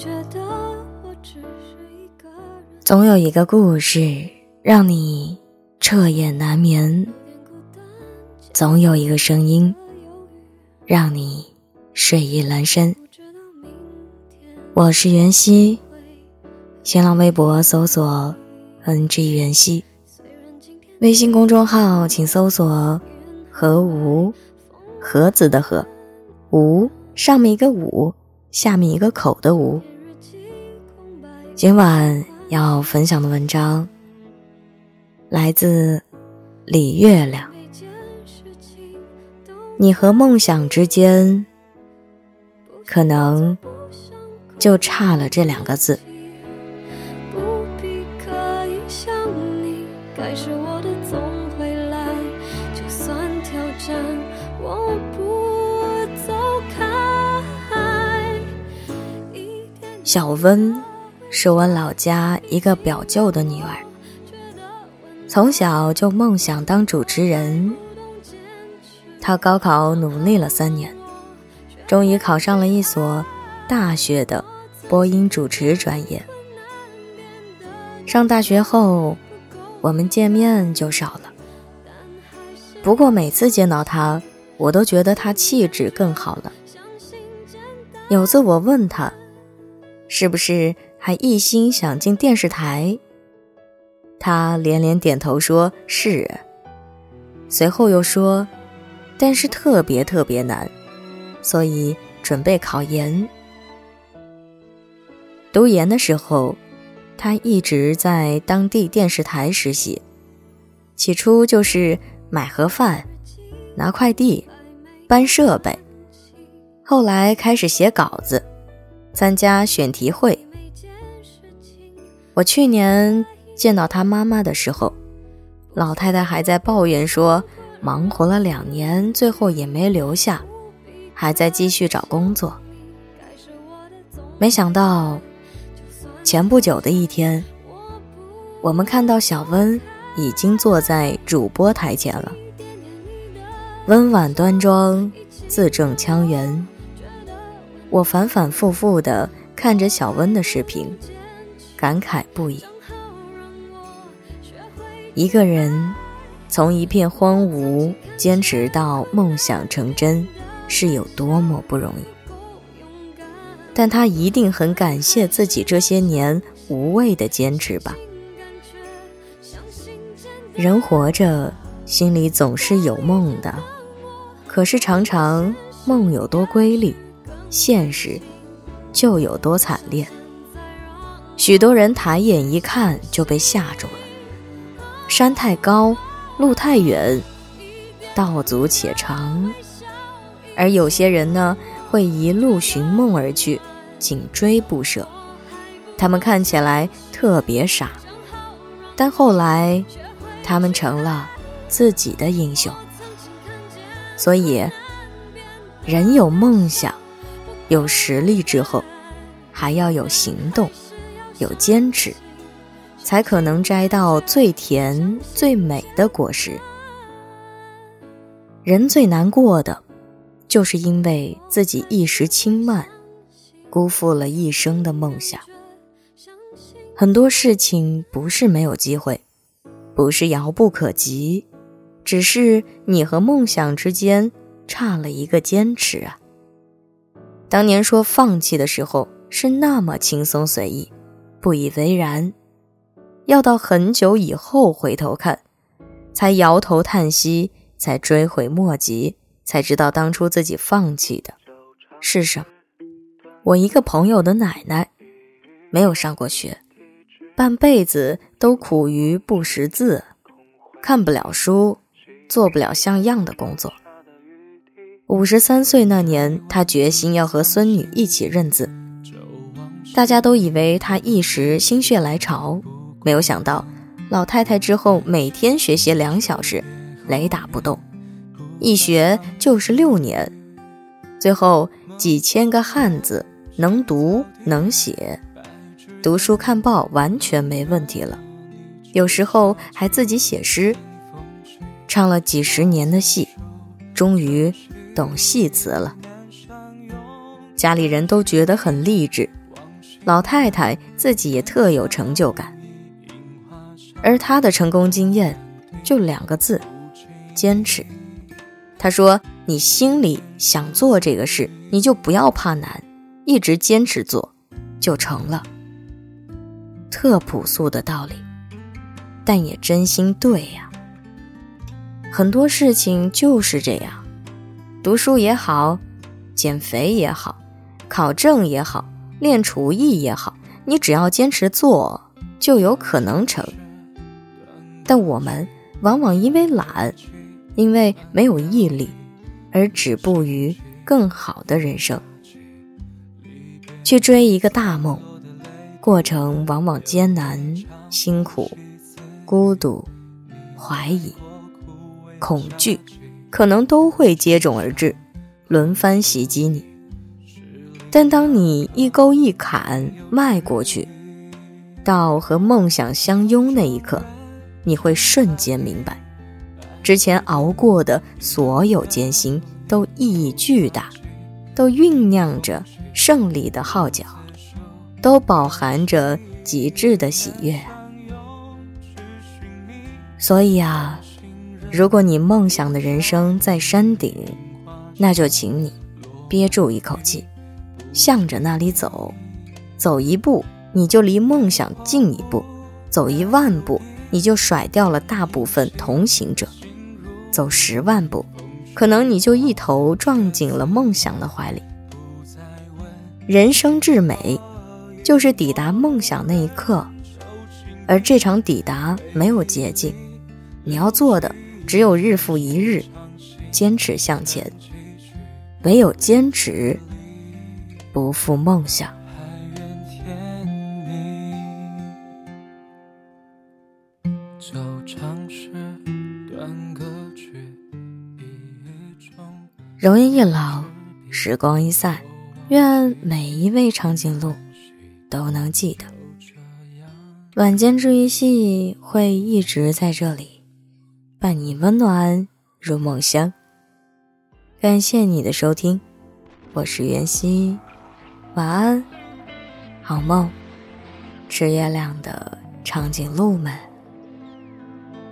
觉得我只是一个总有一个故事让你彻夜难眠，总有一个声音让你睡意阑珊。我是袁熙，新浪微博搜索 “ng 袁熙”，微信公众号请搜索“和无盒子的盒无”，上面一个五，下面一个口的无。今晚。要分享的文章来自李月亮。你和梦想之间，可能就差了这两个字。小温。是我老家一个表舅的女儿，从小就梦想当主持人。她高考努力了三年，终于考上了一所大学的播音主持专业。上大学后，我们见面就少了。不过每次见到她，我都觉得她气质更好了。有次我问她，是不是？还一心想进电视台，他连连点头说是。随后又说，但是特别特别难，所以准备考研。读研的时候，他一直在当地电视台实习，起初就是买盒饭、拿快递、搬设备，后来开始写稿子，参加选题会。我去年见到他妈妈的时候，老太太还在抱怨说，忙活了两年，最后也没留下，还在继续找工作。没想到，前不久的一天，我们看到小温已经坐在主播台前了，温婉端庄，字正腔圆。我反反复复地看着小温的视频。感慨不已。一个人从一片荒芜坚持到梦想成真，是有多么不容易。但他一定很感谢自己这些年无畏的坚持吧。人活着，心里总是有梦的，可是常常梦有多瑰丽，现实就有多惨烈。许多人抬眼一看就被吓住了，山太高，路太远，道阻且长。而有些人呢，会一路寻梦而去，紧追不舍。他们看起来特别傻，但后来，他们成了自己的英雄。所以，人有梦想，有实力之后，还要有行动。有坚持，才可能摘到最甜最美的果实。人最难过的，就是因为自己一时轻慢，辜负了一生的梦想。很多事情不是没有机会，不是遥不可及，只是你和梦想之间差了一个坚持啊。当年说放弃的时候，是那么轻松随意。不以为然，要到很久以后回头看，才摇头叹息，才追悔莫及，才知道当初自己放弃的是什么。我一个朋友的奶奶，没有上过学，半辈子都苦于不识字，看不了书，做不了像样的工作。五十三岁那年，他决心要和孙女一起认字。大家都以为他一时心血来潮，没有想到老太太之后每天学习两小时，雷打不动，一学就是六年，最后几千个汉字能读能写，读书看报完全没问题了，有时候还自己写诗，唱了几十年的戏，终于懂戏词了，家里人都觉得很励志。老太太自己也特有成就感，而她的成功经验就两个字：坚持。她说：“你心里想做这个事，你就不要怕难，一直坚持做，就成了。”特朴素的道理，但也真心对呀。很多事情就是这样，读书也好，减肥也好，考证也好。练厨艺也好，你只要坚持做，就有可能成。但我们往往因为懒，因为没有毅力，而止步于更好的人生。去追一个大梦，过程往往艰难、辛苦、孤独、怀疑、恐惧，可能都会接踵而至，轮番袭击你。但当你一勾一砍迈过去，到和梦想相拥那一刻，你会瞬间明白，之前熬过的所有艰辛都意义巨大，都酝酿着胜利的号角，都饱含着极致的喜悦。所以啊，如果你梦想的人生在山顶，那就请你憋住一口气。向着那里走，走一步你就离梦想近一步，走一万步你就甩掉了大部分同行者，走十万步，可能你就一头撞进了梦想的怀里。人生至美，就是抵达梦想那一刻，而这场抵达没有捷径，你要做的只有日复一日，坚持向前，唯有坚持。不负梦想。容颜一老，时光一散，愿每一位长颈鹿都能记得，晚间治愈系会一直在这里，伴你温暖入梦乡。感谢你的收听，我是袁熙。晚安，好梦，吃月亮的长颈鹿们。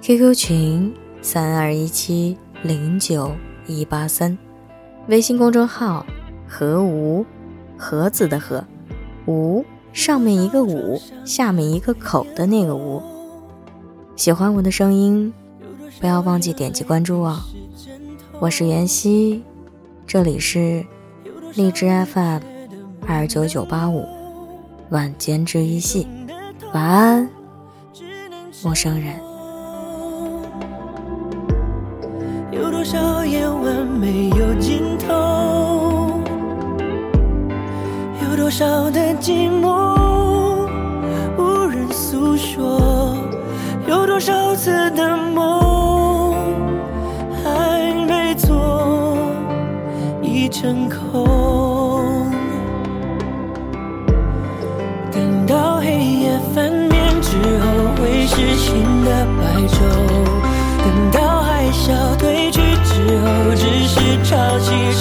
QQ 群三二一七零九一八三，微信公众号何无盒子的盒，无上面一个五，下面一个口的那个无。喜欢我的声音，不要忘记点击关注哦。我是妍希，这里是荔枝 FM。二九九八五，晚间治愈系，晚安，陌生人。有多少夜晚没有尽头？有多少的寂寞无人诉说？有多少次的梦成空。等到黑夜翻面之后会是新的白昼。等到海啸退去之后只是潮起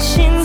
心